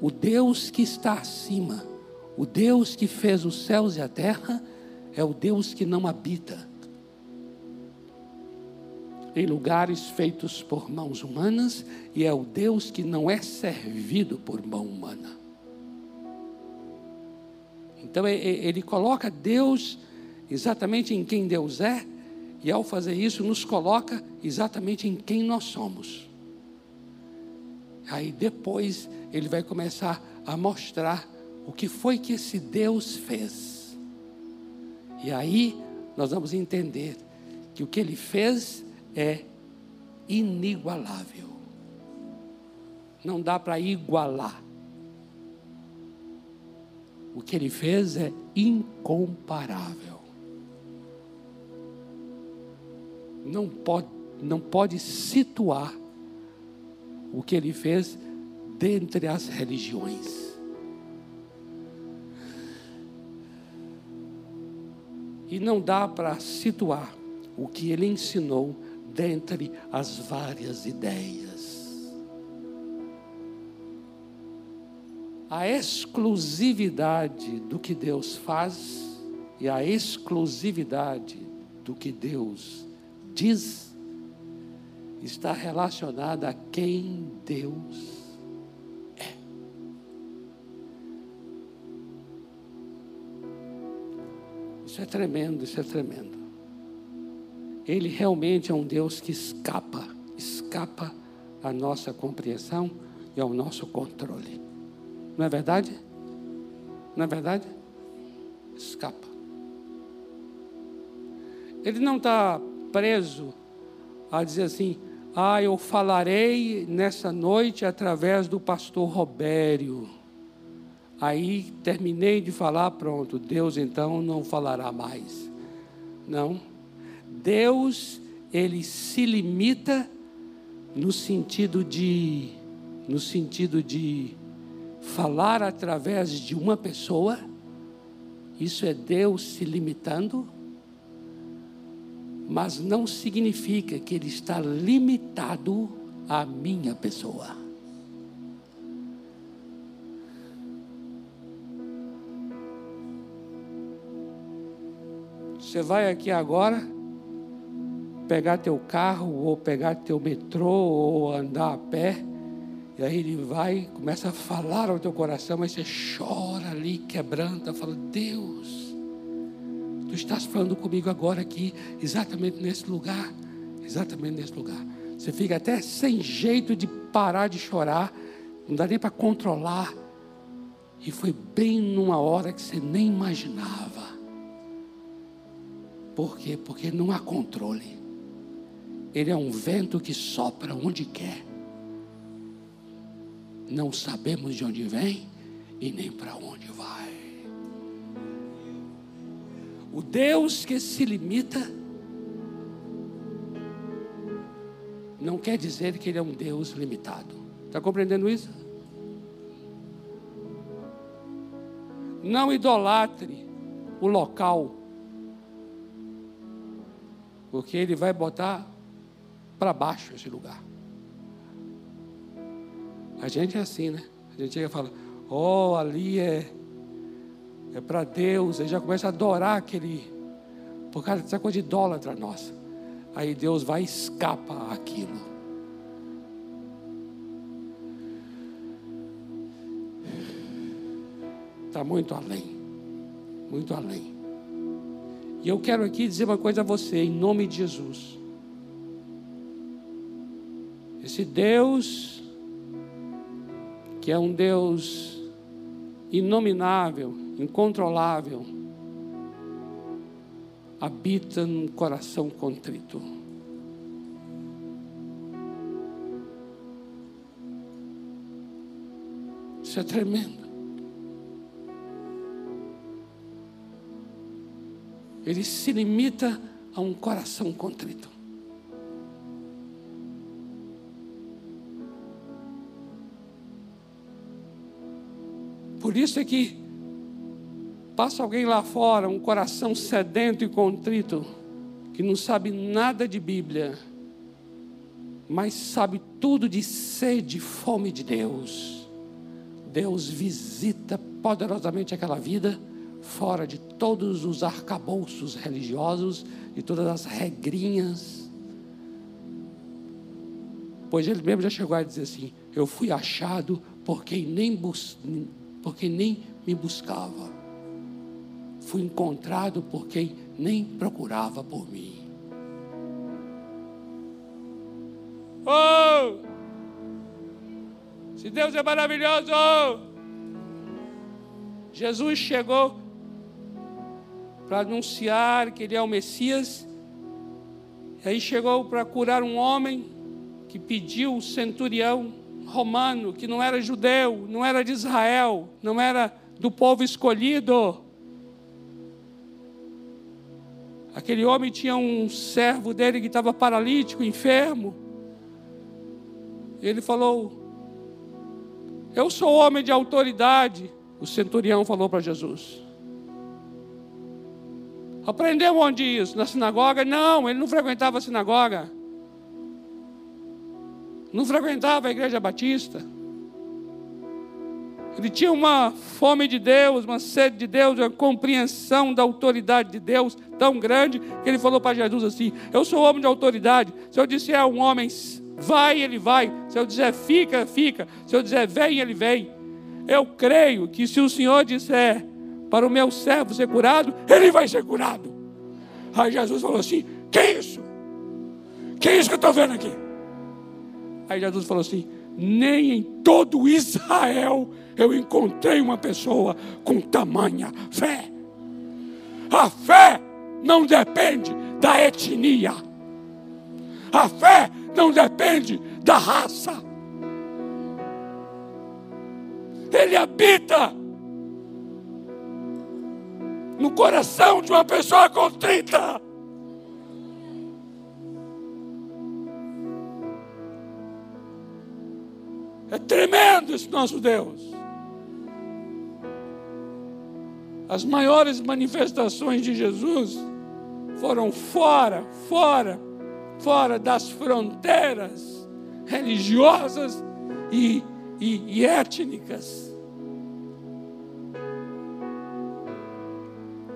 o Deus que está acima o Deus que fez os céus e a terra é o Deus que não habita em lugares feitos por mãos humanas e é o Deus que não é servido por mão humana. Então ele coloca Deus exatamente em quem Deus é, e ao fazer isso, nos coloca exatamente em quem nós somos. Aí depois ele vai começar a mostrar o que foi que esse Deus fez. E aí nós vamos entender que o que ele fez é inigualável. Não dá para igualar. O que ele fez é incomparável. Não pode, não pode situar o que ele fez dentre as religiões. E não dá para situar o que ele ensinou dentre as várias ideias. A exclusividade do que Deus faz e a exclusividade do que Deus diz está relacionada a quem Deus Isso é tremendo, isso é tremendo. Ele realmente é um Deus que escapa, escapa à nossa compreensão e ao nosso controle. Não é verdade? Não é verdade? Escapa. Ele não está preso a dizer assim: ah, eu falarei nessa noite através do pastor Robério. Aí terminei de falar, pronto, Deus então não falará mais. Não. Deus, ele se limita no sentido de no sentido de falar através de uma pessoa. Isso é Deus se limitando, mas não significa que ele está limitado à minha pessoa. Você vai aqui agora pegar teu carro ou pegar teu metrô ou andar a pé, e aí ele vai, começa a falar ao teu coração, mas você chora ali, quebranta, fala: Deus, tu estás falando comigo agora aqui, exatamente nesse lugar, exatamente nesse lugar. Você fica até sem jeito de parar de chorar, não dá nem para controlar. E foi bem numa hora que você nem imaginava. Por quê? Porque não há controle. Ele é um vento que sopra onde quer. Não sabemos de onde vem e nem para onde vai. O Deus que se limita não quer dizer que Ele é um Deus limitado. Está compreendendo isso? Não idolatre o local, porque Ele vai botar para baixo esse lugar. A gente é assim, né? A gente chega e fala: Oh, ali é, é para Deus. Aí já começa a adorar aquele. Por causa dessa coisa de idólatra nossa. Aí Deus vai e escapa aquilo. Está muito além. Muito além. E eu quero aqui dizer uma coisa a você, em nome de Jesus. Esse Deus, que é um Deus inominável, incontrolável, habita num coração contrito. Isso é tremendo. Ele se limita a um coração contrito. Por isso é que passa alguém lá fora, um coração sedento e contrito, que não sabe nada de Bíblia, mas sabe tudo de sede e fome de Deus. Deus visita poderosamente aquela vida, fora de todos os arcabouços religiosos, de todas as regrinhas. Pois ele mesmo já chegou a dizer assim: Eu fui achado por quem nem porque nem me buscava. Fui encontrado por quem nem procurava por mim. Oh! Se Deus é maravilhoso! Jesus chegou para anunciar que Ele é o Messias. E aí chegou para curar um homem que pediu o centurião romano, que não era judeu, não era de Israel, não era do povo escolhido. Aquele homem tinha um servo dele que estava paralítico, enfermo. Ele falou: Eu sou homem de autoridade. O centurião falou para Jesus. Aprendeu onde isso? Na sinagoga? Não, ele não frequentava a sinagoga não frequentava a igreja batista. Ele tinha uma fome de Deus, uma sede de Deus, uma compreensão da autoridade de Deus tão grande que ele falou para Jesus assim: Eu sou homem de autoridade. Se eu disser a um homem, vai, ele vai. Se eu disser fica, fica. Se eu disser vem, ele vem. Eu creio que se o Senhor disser para o meu servo ser curado, ele vai ser curado. Aí Jesus falou assim: Que isso? Que isso que eu estou vendo aqui? Aí Jesus falou assim: nem em todo Israel eu encontrei uma pessoa com tamanha fé. A fé não depende da etnia. A fé não depende da raça. Ele habita no coração de uma pessoa contrita. É tremendo esse nosso Deus. As maiores manifestações de Jesus foram fora, fora, fora das fronteiras religiosas e, e, e étnicas.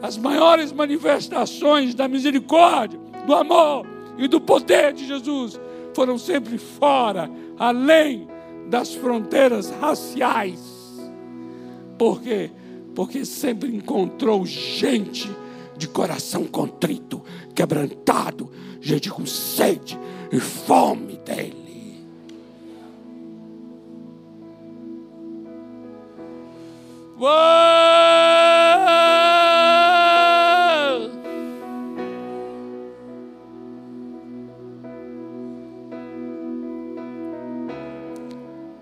As maiores manifestações da misericórdia, do amor e do poder de Jesus foram sempre fora, além das fronteiras raciais. Por quê? Porque sempre encontrou gente de coração contrito, quebrantado, gente com sede e fome dele. Uou!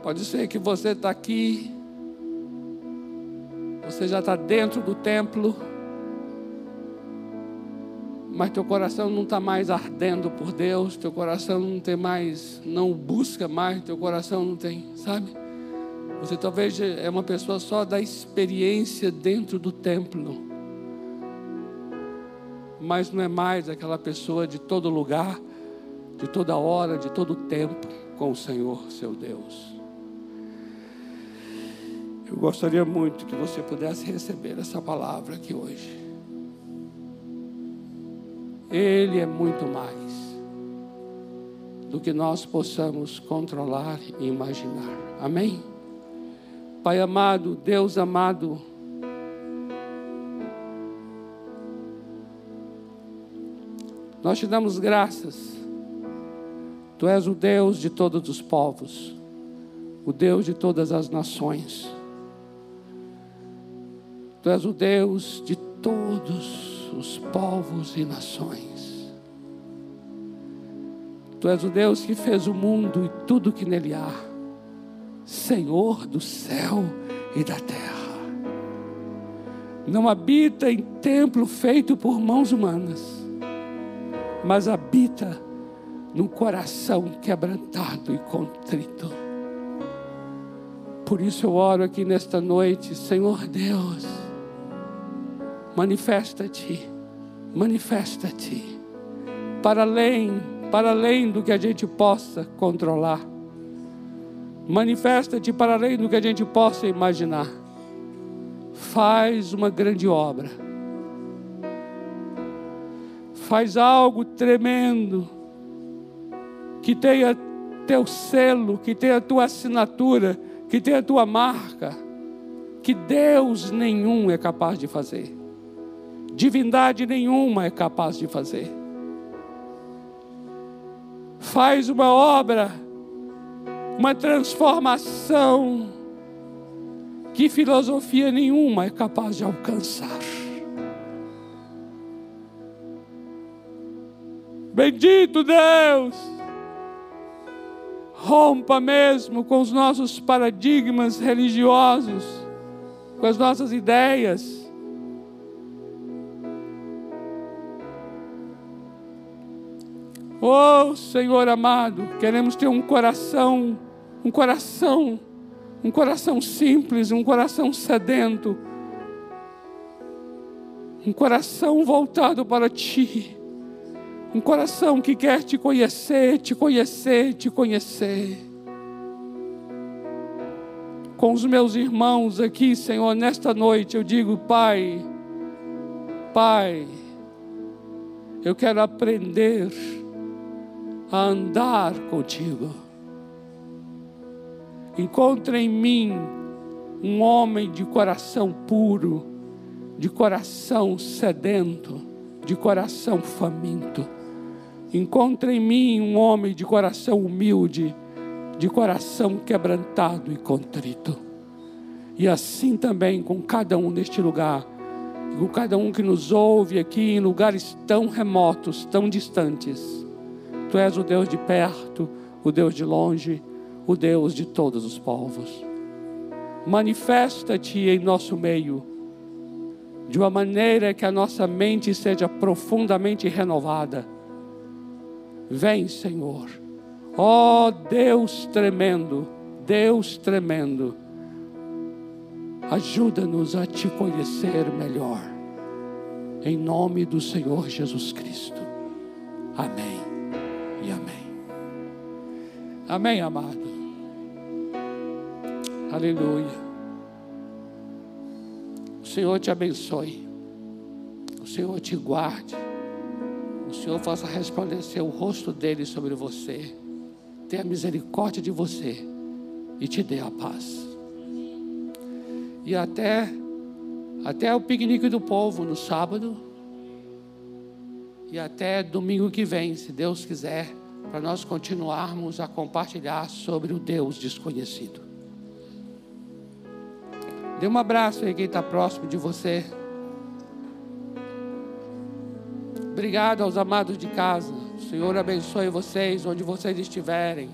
Pode ser que você está aqui. Você já está dentro do templo, mas teu coração não está mais ardendo por Deus, teu coração não tem mais, não busca mais, teu coração não tem, sabe? Você talvez é uma pessoa só da experiência dentro do templo, mas não é mais aquela pessoa de todo lugar, de toda hora, de todo tempo com o Senhor, seu Deus. Eu gostaria muito que você pudesse receber essa palavra aqui hoje. Ele é muito mais do que nós possamos controlar e imaginar. Amém? Pai amado, Deus amado, nós te damos graças. Tu és o Deus de todos os povos, o Deus de todas as nações. Tu és o Deus de todos os povos e nações. Tu és o Deus que fez o mundo e tudo que nele há, Senhor do céu e da terra. Não habita em templo feito por mãos humanas, mas habita no coração quebrantado e contrito. Por isso eu oro aqui nesta noite, Senhor Deus manifesta-te, manifesta-te, para além, para além do que a gente possa controlar, manifesta-te para além do que a gente possa imaginar, faz uma grande obra, faz algo tremendo, que tenha teu selo, que tenha tua assinatura, que tenha tua marca, que Deus nenhum é capaz de fazer divindade nenhuma é capaz de fazer. Faz uma obra, uma transformação que filosofia nenhuma é capaz de alcançar. Bendito Deus! Rompa mesmo com os nossos paradigmas religiosos, com as nossas ideias Oh, Senhor amado, queremos ter um coração, um coração, um coração simples, um coração sedento, um coração voltado para Ti, um coração que quer te conhecer, te conhecer, te conhecer. Com os meus irmãos aqui, Senhor, nesta noite eu digo, Pai, Pai, eu quero aprender a andar contigo. Encontre em mim um homem de coração puro, de coração sedento, de coração faminto. Encontre em mim um homem de coração humilde, de coração quebrantado e contrito. E assim também com cada um neste lugar, com cada um que nos ouve aqui em lugares tão remotos, tão distantes Tu és o Deus de perto, o Deus de longe, o Deus de todos os povos. Manifesta-te em nosso meio, de uma maneira que a nossa mente seja profundamente renovada. Vem, Senhor. Ó oh, Deus tremendo, Deus tremendo, ajuda-nos a te conhecer melhor. Em nome do Senhor Jesus Cristo. Amém e amém. Amém, amado. Aleluia. O Senhor te abençoe. O Senhor te guarde. O Senhor faça resplandecer o rosto dele sobre você. Tenha misericórdia de você e te dê a paz. E até até o piquenique do povo no sábado e até domingo que vem, se Deus quiser, para nós continuarmos a compartilhar sobre o Deus desconhecido. Dê um abraço aí quem está próximo de você. Obrigado aos amados de casa. O Senhor abençoe vocês onde vocês estiverem.